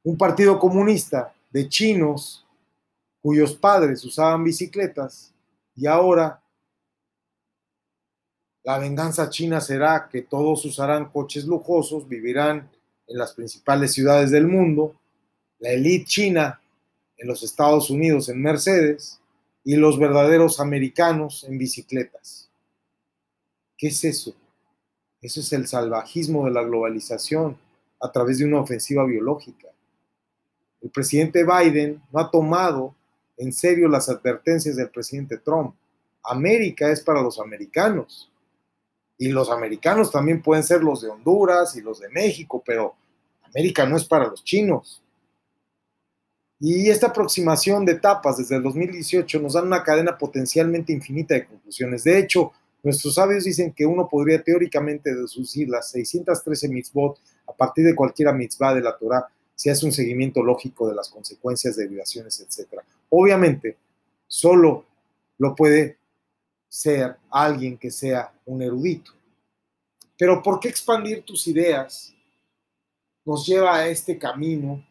Un partido comunista de chinos cuyos padres usaban bicicletas y ahora la venganza china será que todos usarán coches lujosos, vivirán en las principales ciudades del mundo, la élite china en los Estados Unidos en Mercedes y los verdaderos americanos en bicicletas. ¿Qué es eso? Eso es el salvajismo de la globalización a través de una ofensiva biológica. El presidente Biden no ha tomado en serio las advertencias del presidente Trump. América es para los americanos y los americanos también pueden ser los de Honduras y los de México, pero América no es para los chinos. Y esta aproximación de etapas desde el 2018 nos dan una cadena potencialmente infinita de conclusiones. De hecho, nuestros sabios dicen que uno podría teóricamente deducir las 613 mitzvot a partir de cualquier mitzvah de la Torah si hace un seguimiento lógico de las consecuencias, derivaciones, etc. Obviamente, solo lo puede ser alguien que sea un erudito. Pero ¿por qué expandir tus ideas nos lleva a este camino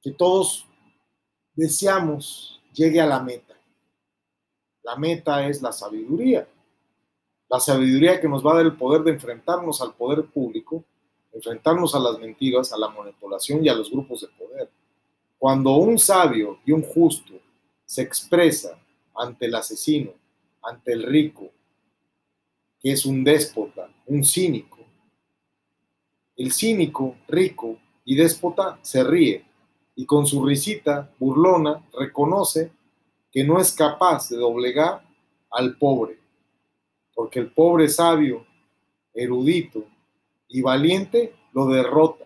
que todos deseamos llegue a la meta? La meta es la sabiduría. La sabiduría que nos va a dar el poder de enfrentarnos al poder público, enfrentarnos a las mentiras, a la manipulación y a los grupos de poder. Cuando un sabio y un justo se expresa ante el asesino, ante el rico, que es un déspota, un cínico. El cínico, rico y déspota se ríe y con su risita burlona reconoce que no es capaz de doblegar al pobre, porque el pobre sabio, erudito y valiente lo derrota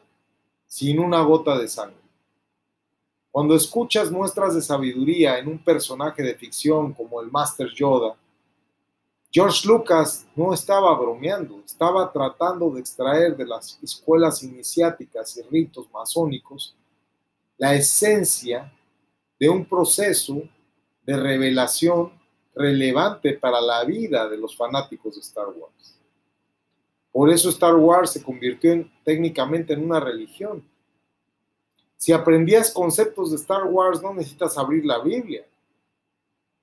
sin una gota de sangre. Cuando escuchas muestras de sabiduría en un personaje de ficción como el Master Yoda, George Lucas no estaba bromeando, estaba tratando de extraer de las escuelas iniciáticas y ritos masónicos la esencia de un proceso de revelación relevante para la vida de los fanáticos de Star Wars. Por eso Star Wars se convirtió en, técnicamente en una religión. Si aprendías conceptos de Star Wars, no necesitas abrir la Biblia.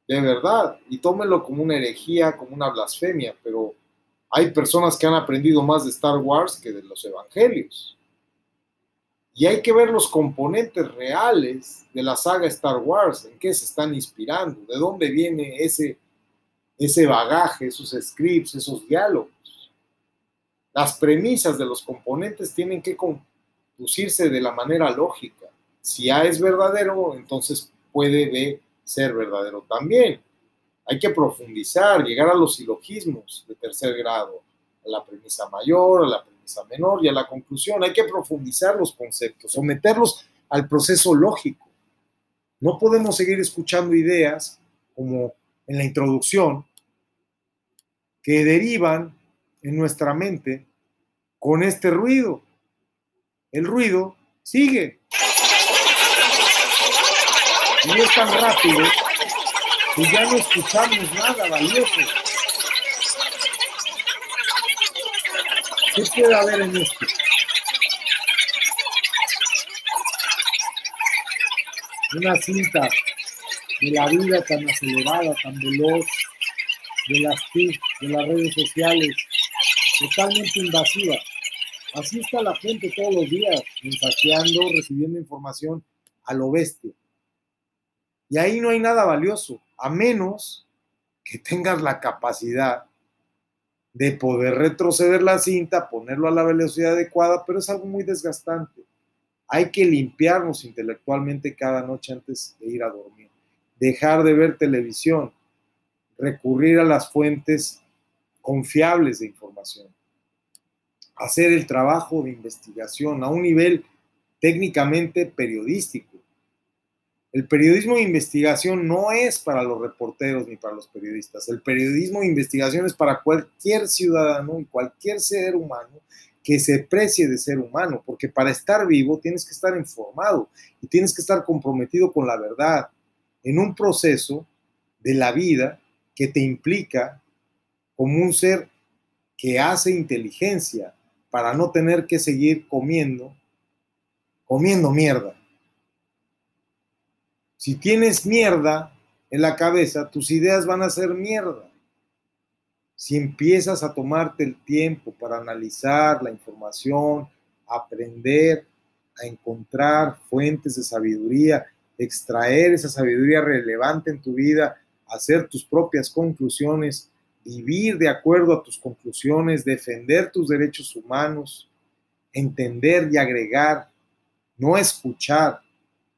De verdad. Y tómelo como una herejía, como una blasfemia, pero hay personas que han aprendido más de Star Wars que de los evangelios. Y hay que ver los componentes reales de la saga Star Wars, en qué se están inspirando, de dónde viene ese, ese bagaje, esos scripts, esos diálogos. Las premisas de los componentes tienen que conducirse de la manera lógica. Si A es verdadero, entonces puede B ser verdadero también. Hay que profundizar, llegar a los silogismos de tercer grado, a la premisa mayor, a la premisa menor y a la conclusión. Hay que profundizar los conceptos, someterlos al proceso lógico. No podemos seguir escuchando ideas como en la introducción que derivan en nuestra mente con este ruido. El ruido sigue. Y es tan rápido que ya no escuchamos nada valioso. ¿Qué puede haber en esto? Una cinta de la vida tan acelerada, tan veloz, de las TIC, de las redes sociales, totalmente invasiva. Así está la gente todos los días, mensajeando, recibiendo información a lo bestia. Y ahí no hay nada valioso, a menos que tengas la capacidad de poder retroceder la cinta, ponerlo a la velocidad adecuada, pero es algo muy desgastante. Hay que limpiarnos intelectualmente cada noche antes de ir a dormir, dejar de ver televisión, recurrir a las fuentes confiables de información, hacer el trabajo de investigación a un nivel técnicamente periodístico. El periodismo de investigación no es para los reporteros ni para los periodistas. El periodismo de investigación es para cualquier ciudadano y cualquier ser humano que se precie de ser humano, porque para estar vivo tienes que estar informado y tienes que estar comprometido con la verdad en un proceso de la vida que te implica como un ser que hace inteligencia para no tener que seguir comiendo, comiendo mierda. Si tienes mierda en la cabeza, tus ideas van a ser mierda. Si empiezas a tomarte el tiempo para analizar la información, aprender, a encontrar fuentes de sabiduría, extraer esa sabiduría relevante en tu vida, hacer tus propias conclusiones, vivir de acuerdo a tus conclusiones, defender tus derechos humanos, entender y agregar, no escuchar,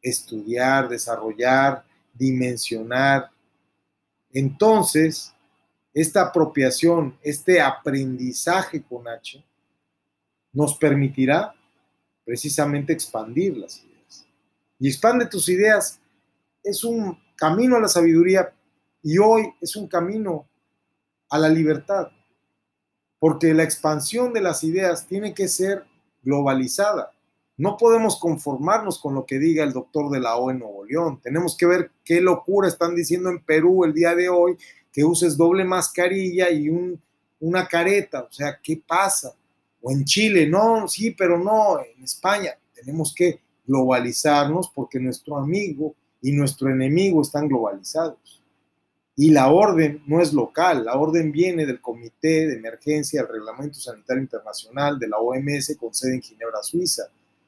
estudiar, desarrollar, dimensionar. Entonces, esta apropiación, este aprendizaje con H, nos permitirá precisamente expandir las ideas. Y expande tus ideas es un camino a la sabiduría y hoy es un camino a la libertad, porque la expansión de las ideas tiene que ser globalizada. No podemos conformarnos con lo que diga el doctor de la O en Nuevo León. Tenemos que ver qué locura están diciendo en Perú el día de hoy, que uses doble mascarilla y un, una careta. O sea, ¿qué pasa? O en Chile, no, sí, pero no, en España. Tenemos que globalizarnos porque nuestro amigo y nuestro enemigo están globalizados. Y la orden no es local, la orden viene del Comité de Emergencia del Reglamento Sanitario Internacional de la OMS con sede en Ginebra, Suiza.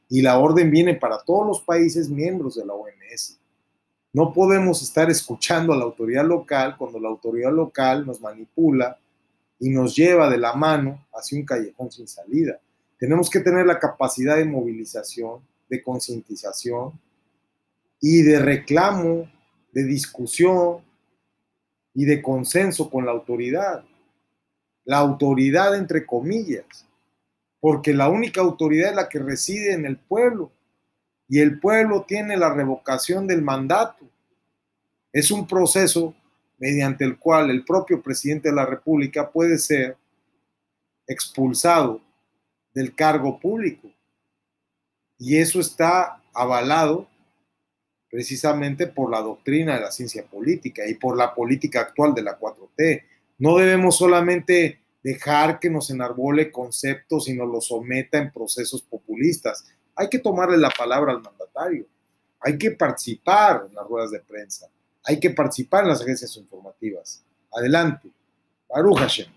Y la orden viene para todos los países miembros de la OMS. No podemos estar escuchando a la autoridad local cuando la autoridad local nos manipula y nos lleva de la mano hacia un callejón sin salida. Tenemos que tener la capacidad de movilización, de concientización y de reclamo, de discusión, y de consenso con la autoridad. La autoridad entre comillas, porque la única autoridad es la que reside en el pueblo y el pueblo tiene la revocación del mandato. Es un proceso mediante el cual el propio presidente de la República puede ser expulsado del cargo público. Y eso está avalado precisamente por la doctrina de la ciencia política y por la política actual de la 4T. No debemos solamente dejar que nos enarbole conceptos y nos los someta en procesos populistas. Hay que tomarle la palabra al mandatario. Hay que participar en las ruedas de prensa. Hay que participar en las agencias informativas. Adelante. Baruch Hashem.